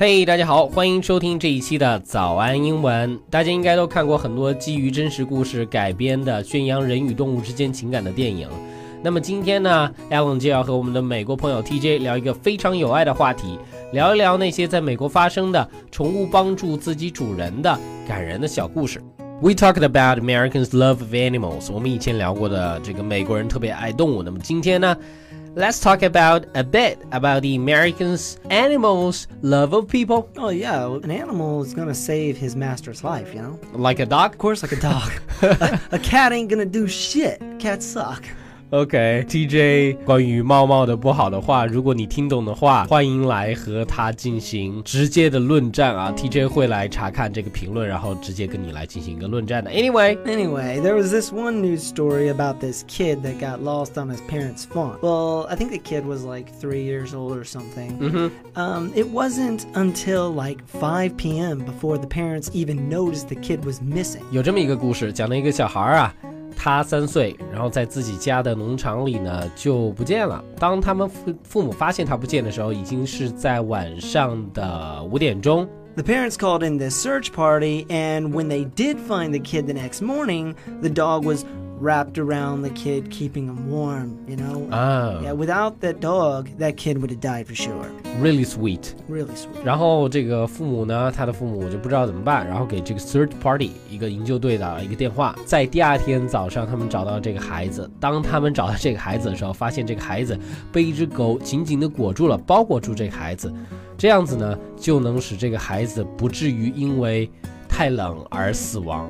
嘿、大家好，欢迎收听这一期的早安英文。大家应该都看过很多基于真实故事改编的宣扬人与动物之间情感的电影。那么今天呢，Alan 就要和我们的美国朋友 TJ 聊一个非常有爱的话题，聊一聊那些在美国发生的宠物帮助自己主人的感人的小故事。We talked about Americans' love of animals。我们以前聊过的这个美国人特别爱动物。那么今天呢，Let's talk about a bit about the Americans' animals' love of people, Oh yeah, an animal is gonna save his master's life, you know. like a dog. Of course, like a dog. a, a cat ain't gonna do shit. Cats suck. OK，TJ，、关于猫猫的不好的话，如果你听懂的话，欢迎来和他进行直接的论战啊！TJ 会来查看这个评论，然后直接跟你来进行一个论战的。Anyway， Anyway, there was this one news story about this kid that got lost on his parents' farm. Well, I think the kid was like three years old or something. Um, it wasn't until like 5 p.m. before the parents even noticed the kid was missing. 有这么一个故事，讲了一个小孩儿啊， 他三岁，然后在自己家的农场里呢就不见了。当他们父父母发现他不见的时候，已经是在晚上的五点钟。 The parents called in this search party, and when they did find the kid the next morning, the dog was wrapped around the kid, keeping him warm, you know? 啊 Yeah, without that dog, that kid would have died for sure.，really sweet。Really sweet. 然后这个父母呢，他的父母就不知道怎么办，然后给这个 search party 一个营救队打了一个电话。在第二天早上，他们找到这个孩子。当他们找到这个孩子的时候，发现这个孩子被一只狗紧紧的裹住了，包裹住这个孩子。这样子呢，就能使这个孩子不至于因为太冷而死亡。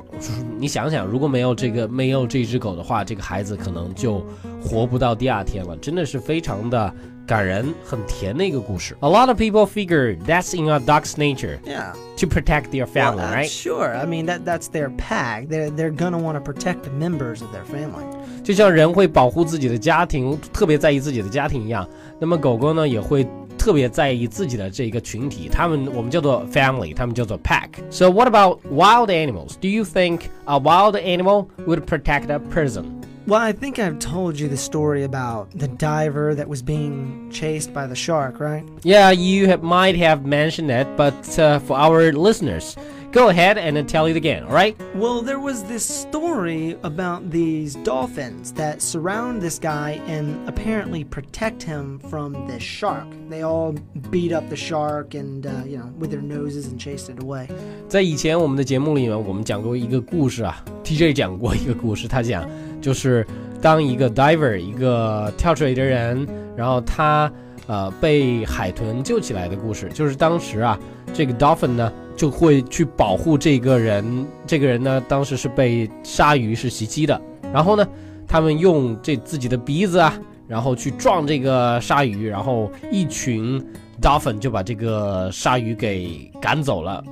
你想想，如果没有这个没有这只狗的话，这个孩子可能就活不到第二天了。真的是非常的感人，很甜的一个故事。A lot of people figure that's in a dog's nature Yeah. to protect their family, Well, uh, right? Sure. I mean, that that's their pack. They're, they're gonna want to protect the members of their family. 就像人会保护自己的家庭，特别在意自己的家庭一样，那么狗狗呢也会特别在意自己的这个群体，他们我们叫做 family，他们叫做 pack。So what about wild animals? Do you think a wild animal would protect a person? Well, I think I've told you the story about the diver that was being chased by the shark, right? Yeah, you have, might have mentioned it, but uh, for our listeners, go ahead and tell it again, all right? Well, there was this story about these dolphins that surround this guy and apparently protect him from this shark. They all beat up the shark and, uh, you know, with their noses and chased it away. 在以前我们的节目里面，我们讲过一个故事啊，TJ 讲过一个故事，他讲就是当一个 diver，一个跳水的人，然后他呃被海豚救起来的故事，就是当时啊，这个 dolphin 呢 就会去保护这个人，这个人呢当时是被鲨鱼是袭击的，然后呢，他们用这自己的鼻子啊，然后去撞这个鲨鱼，然后一群 dolphin 就把这个鲨鱼给赶走了。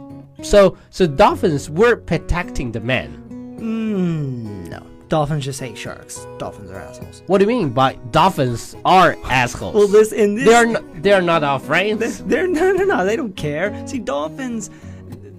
So, so dolphins were protecting the man. Mm, no. Dolphins just hate sharks. Dolphins are assholes. What do you mean by dolphins are assholes? Well, this in this. they are not, they are not our friends. They're no, no, no. They don't care. See, dolphins.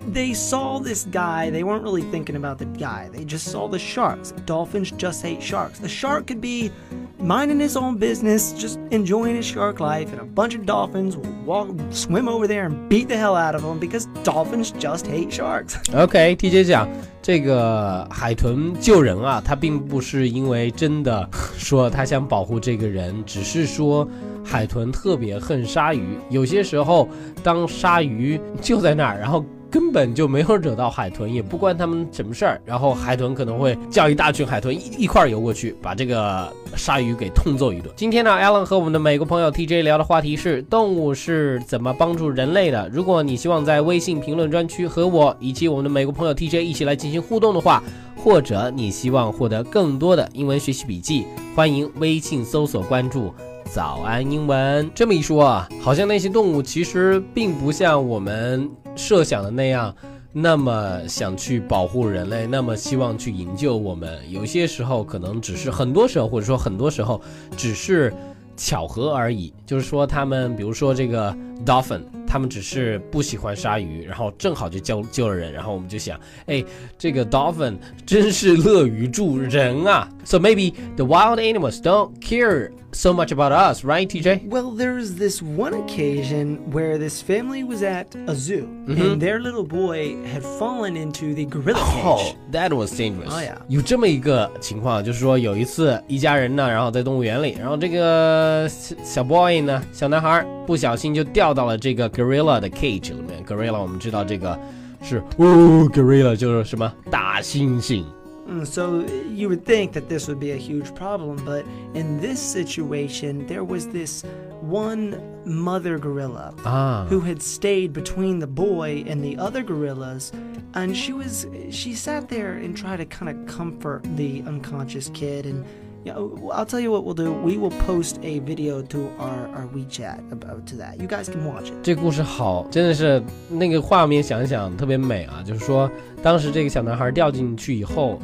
They saw this guy. They weren't really thinking about the guy. They just saw the sharks. Dolphins just hate sharks. The shark could be minding his own business, just enjoying his shark life, and a bunch of dolphins will walk, swim over there and beat the hell out of him because dolphins just hate sharks. OK，TJ、讲这个海豚救人啊，他并不是因为真的说他想保护这个人，只是说 海豚特别恨鲨鱼。有些时候，当鲨鱼就在那儿，然后。根本就没有惹到海豚，也不关他们什么事儿。然后海豚可能会叫一大群海豚一一块儿游过去，把这个鲨鱼给痛揍一顿。今天呢，Alan 和我们的美国朋友 TJ 聊的话题是动物是怎么帮助人类的。如果你希望在微信评论专区和我以及我们的美国朋友 TJ 一起来进行互动的话，或者你希望获得更多的英文学习笔记，欢迎微信搜索关注。早安，英文。这么一说啊，好像那些动物其实并不像我们设想的那样，那么想去保护人类，那么希望去营救我们。有些时候可能只是，很多时候或者说很多时候只是巧合而已。就是说，他们比如说这个 dolphin，他们只是不喜欢鲨鱼，然后正好就救救了人，然后我们就想，哎，这个 dolphin 真是乐于助人啊。So maybe the wild animals don't care so much about us, right, TJ? Well, there's this one occasion where this family was at a zoo, and their little boy had fallen into the gorilla cage. Oh, that was dangerous. 哎呀有这么一个情况，就是说有一次一家人呢，然后在动物园里，然后这个小小 boy 呢，小男孩不小心就掉到了这个 gorilla 的 cage 里面。gorilla 我们知道这个是哦，gorilla 就是什么大猩猩。 Mm, So you would think that this would be a huge problem, but in this situation, there was this one mother gorilla 啊 who had stayed between the boy and the other gorillas and she was she sat there and tried to kind of comfort the unconscious kid and you know, I'll tell you what we'll do. We will post a video to our, our WeChat about to that. You guys can watch it. 这故事好，真的是那个画面想一想特别美啊！就是说，当时这个小男孩掉进去以后，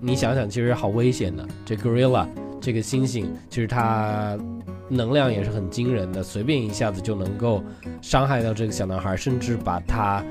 你想想，其实好危险的。这 gorilla 这个猩猩，其实它能量也是很惊人的，随便一下子就能够伤害到这个小男孩，甚至把他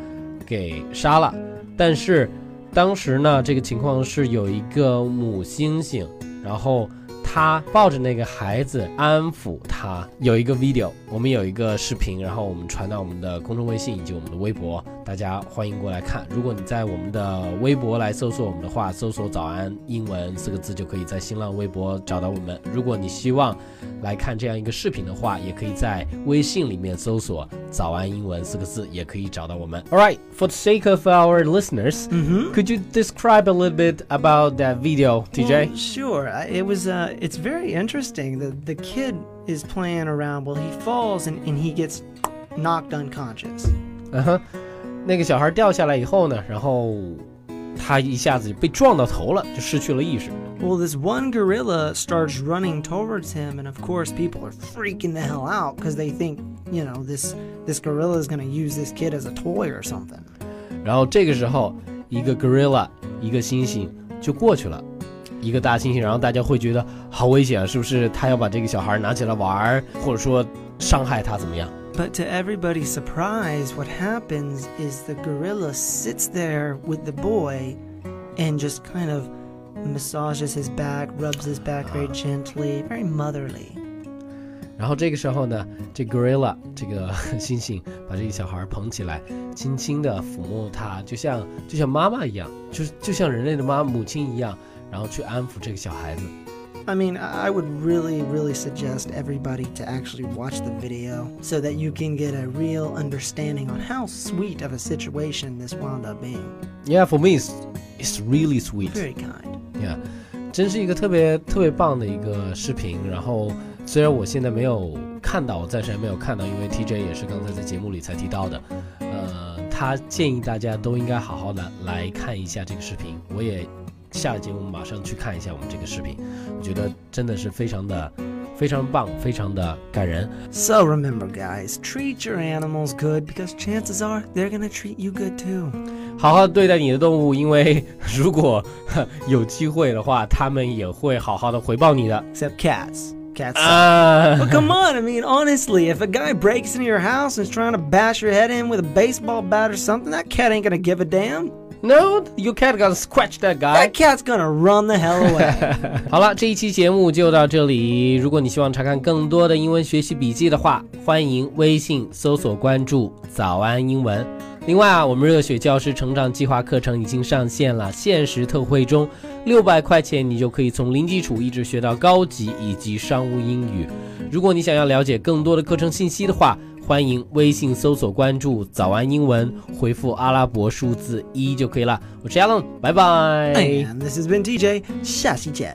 给杀了。但是当时呢，这个情况是有一个母猩猩，然后他抱着那个孩子安抚他，有一个 video，我们有一个视频，然后我们传到我们的公众微信以及我们的微博，大家欢迎过来看。如果你在我们的微博来搜索我们的话，搜索“早安英文”四个字就可以在新浪微博找到我们。如果你希望来看这样一个视频的话，也可以在微信里面搜索“早安英文”四个字，也可以找到我们。All right, for the sake of our listeners, Mm-hmm. could you describe a little bit about that video, TJ? Well, sure. I- It was. Uh, it's very interesting. The the kid is playing around. Well, he falls and, and he gets knocked unconscious. 嗯哼，那个小孩掉下来以后呢，然后 他一下子就被撞到头了，就失去了意识。 Well, this one gorilla starts running towards him, and of course, people are freaking the hell out because they think, you know, this this gorilla is going to use this kid as a toy or something. 然后这个时候，一个 gorilla，一个猩猩就过去了，一个大猩猩，然后大家会觉得好危险啊，是不是他要把这个小孩拿起来玩儿，或者说伤害他怎么样？ But to everybody's surprise, what happens is the gorilla sits there with the boy and just kind of massages his back, rubs his back very gently, very motherly. 然后这个时候呢，这 gorilla 这个猩猩把这个小孩捧起来，轻轻地抚摸他，就像就像妈妈一样，就是就像人类的妈母亲一样，然后去安抚这个小孩子。 I mean, I I would really, really suggest everybody to actually watch the video so that you can get a real understanding on how sweet of a situation this wound up being. Yeah, for me, it's it's really sweet. Very kind. Yeah，真是一个特别特别棒的一个视频。然后虽然我现在没有看到，我暂时还没有看到，因为 TJ 也是刚才在节目里才提到的。呃，他建议大家都应该好好的来看一下这个视频。我也 下了节目马上去看一下我们这个视频，我觉得真的是非常的非常棒，非常的感人。So remember, guys, treat your animals good because chances are they're gonna treat you good too. 好好对待你的动物，因为如果有机会的话，他们也会好好的回报你的。Except cats. Cats. suck. 啊 But come on, I mean, honestly, if a guy breaks into your house and is trying to bash your head in with a baseball bat or something, that cat ain't gonna give a damn. No, you can't gonna scratch that guy. That cat's gonna run the hell away. 好了，这一期节目就到这里。如果你希望查看更多的英文学习笔记的话，欢迎微信搜索关注“早安英文”。 另外啊，我们热血教师成长计划课程已经上线了，限时特惠中，六百块钱你就可以从零基础一直学到高级以及商务英语。如果你想要了解更多的课程信息的话，欢迎微信搜索关注“早安英文”，回复阿拉伯数字一就可以了。我是 Alan，拜拜。and this has been TJ. 下期见.